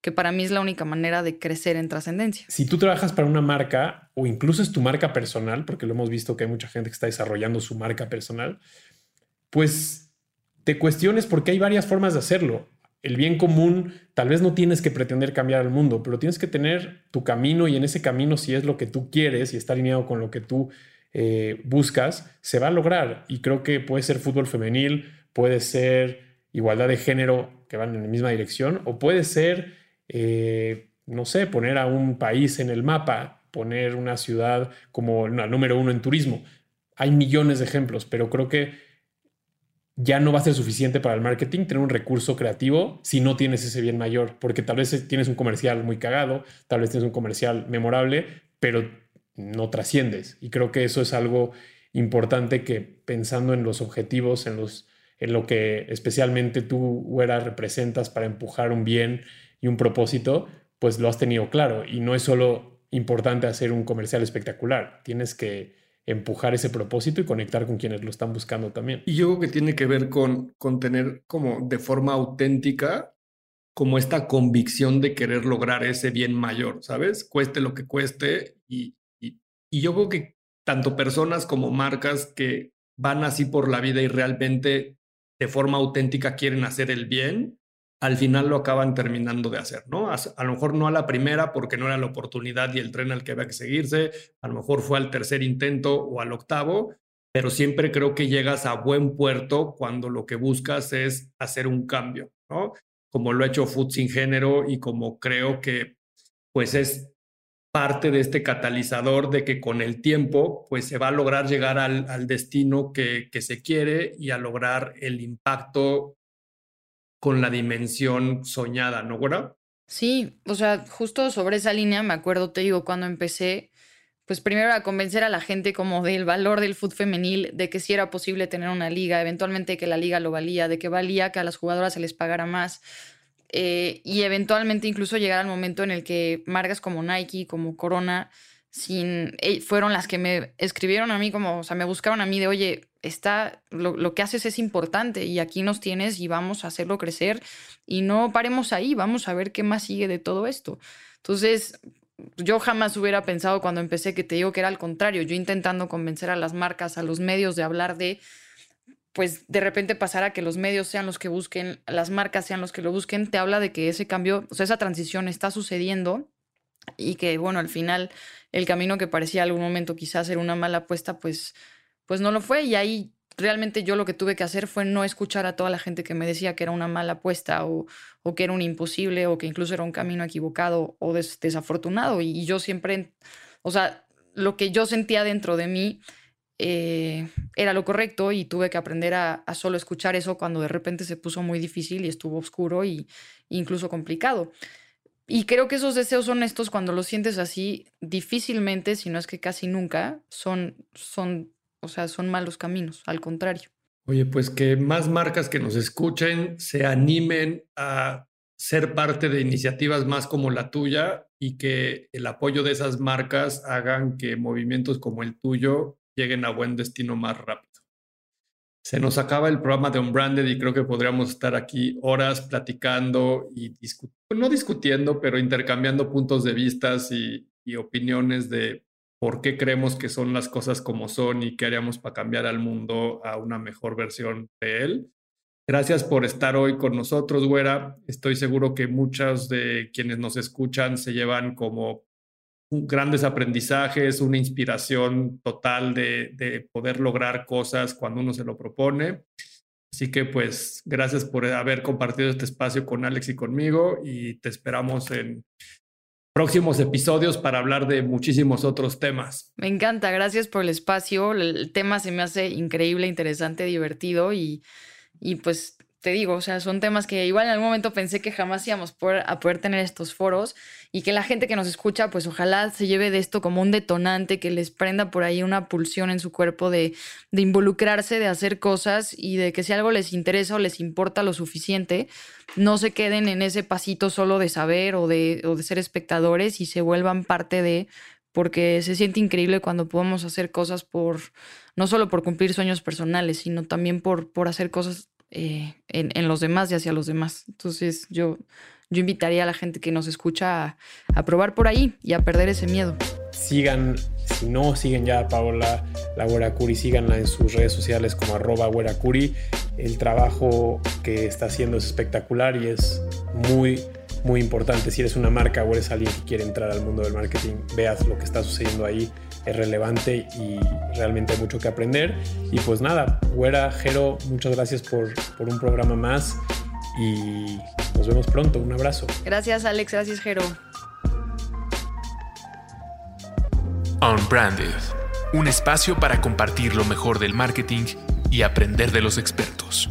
que para mí es la única manera de crecer en trascendencia. Si tú trabajas para una marca o incluso es tu marca personal, porque lo hemos visto que hay mucha gente que está desarrollando su marca personal, pues te cuestiones porque hay varias formas de hacerlo. El bien común, tal vez no tienes que pretender cambiar el mundo, pero tienes que tener tu camino y en ese camino, si es lo que tú quieres y está alineado con lo que tú eh, buscas, se va a lograr. Y creo que puede ser fútbol femenil, puede ser igualdad de género que van en la misma dirección, o puede ser, eh, no sé, poner a un país en el mapa, poner una ciudad como la número uno en turismo. Hay millones de ejemplos, pero creo que ya no va a ser suficiente para el marketing tener un recurso creativo si no tienes ese bien mayor, porque tal vez tienes un comercial muy cagado, tal vez tienes un comercial memorable, pero no trasciendes. Y creo que eso es algo importante que pensando en los objetivos, en, los, en lo que especialmente tú, Güera, representas para empujar un bien y un propósito, pues lo has tenido claro. Y no es solo importante hacer un comercial espectacular, tienes que empujar ese propósito y conectar con quienes lo están buscando también. Y yo creo que tiene que ver con, con tener como de forma auténtica como esta convicción de querer lograr ese bien mayor, ¿sabes? Cueste lo que cueste y, y yo creo que tanto personas como marcas que van así por la vida y realmente de forma auténtica quieren hacer el bien, al final lo acaban terminando de hacer, ¿no? A, lo mejor no a la primera porque no era la oportunidad y el tren al que había que seguirse, a lo mejor fue al tercer intento o al octavo, pero siempre creo que llegas a buen puerto cuando lo que buscas es hacer un cambio, ¿no? Como lo ha hecho Food Sin Género y como creo que pues es parte de este catalizador de que con el tiempo pues se va a lograr llegar al, destino que, que, se quiere y a lograr el impacto con la dimensión soñada, ¿no, güera? Sí, o sea, justo sobre esa línea me acuerdo, te digo, cuando empecé, pues primero a convencer a la gente como del valor del fútbol femenil, de que sí era posible tener una liga, eventualmente que la liga lo valía, de que valía que a las jugadoras se les pagara más eh, y eventualmente incluso llegar al momento en el que marcas como Nike, como Corona, sin, eh, fueron las que me escribieron a mí como, o sea, me buscaron a mí de, oye, está, lo, lo, que haces es importante y aquí nos tienes y vamos a hacerlo crecer y no paremos ahí, vamos a ver qué más sigue de todo esto. Entonces, yo jamás hubiera pensado cuando empecé que te digo que era al contrario, yo intentando convencer a las marcas, a los medios de hablar de, pues de repente pasar a que los medios sean los que busquen, las marcas sean los que lo busquen, te habla de que ese cambio, o sea, esa transición está sucediendo y que, bueno, al final el camino que parecía algún momento quizás ser una mala apuesta, pues, pues no lo fue. Y ahí realmente yo lo que tuve que hacer fue no escuchar a toda la gente que me decía que era una mala apuesta o, o que era un imposible o que incluso era un camino equivocado o desafortunado. Y yo siempre, o sea, lo que yo sentía dentro de mí eh, era lo correcto y tuve que aprender a, solo escuchar eso cuando de repente se puso muy difícil y estuvo oscuro y incluso complicado. Y creo que esos deseos honestos, cuando los sientes así, difícilmente, si no es que casi nunca, son, son, o sea, son malos caminos, al contrario. Oye, pues que más marcas que nos escuchen se animen a ser parte de iniciativas más como la tuya y que el apoyo de esas marcas hagan que movimientos como el tuyo lleguen a buen destino más rápido. Se nos acaba el programa de Unbranded y creo que podríamos estar aquí horas platicando y no discutiendo, pero intercambiando puntos de vistas y, y opiniones de por qué creemos que son las cosas como son y qué haríamos para cambiar al mundo a una mejor versión de él. Gracias por estar hoy con nosotros, güera. Estoy seguro que muchos de quienes nos escuchan se llevan como grandes aprendizajes, una inspiración total de, de, poder lograr cosas cuando uno se lo propone. Así que pues gracias por haber compartido este espacio con Alex y conmigo y te esperamos en próximos episodios para hablar de muchísimos otros temas. Me encanta, gracias por el espacio. El tema se me hace increíble, interesante, divertido y, y pues te digo, o sea, son temas que igual en algún momento pensé que jamás íbamos a poder tener estos foros y que la gente que nos escucha, pues ojalá se lleve de esto como un detonante, que les prenda por ahí una pulsión en su cuerpo de, involucrarse, de hacer cosas y de que si algo les interesa o les importa lo suficiente, no se queden en ese pasito solo de saber o de, ser espectadores y se vuelvan parte de porque se siente increíble cuando podemos hacer cosas por, no solo por cumplir sueños personales, sino también por hacer cosas eh, en, los demás y hacia los demás. Entonces yo, yo invitaría a la gente que nos escucha a, probar por ahí y a perder ese miedo. Sigan, si no siguen ya a Paola La Curi, síganla en sus redes sociales como arroba Curi. El trabajo que está haciendo es espectacular y es muy, muy importante. Si eres una marca o eres alguien que quiere entrar al mundo del marketing, veas lo que está sucediendo ahí es relevante y realmente hay mucho que aprender. Y pues nada, Güera, Jero, muchas gracias por, por un programa más y nos vemos pronto. Un abrazo. Gracias Alex, gracias Jero. Unbranded, un espacio para compartir lo mejor del marketing y aprender de los expertos.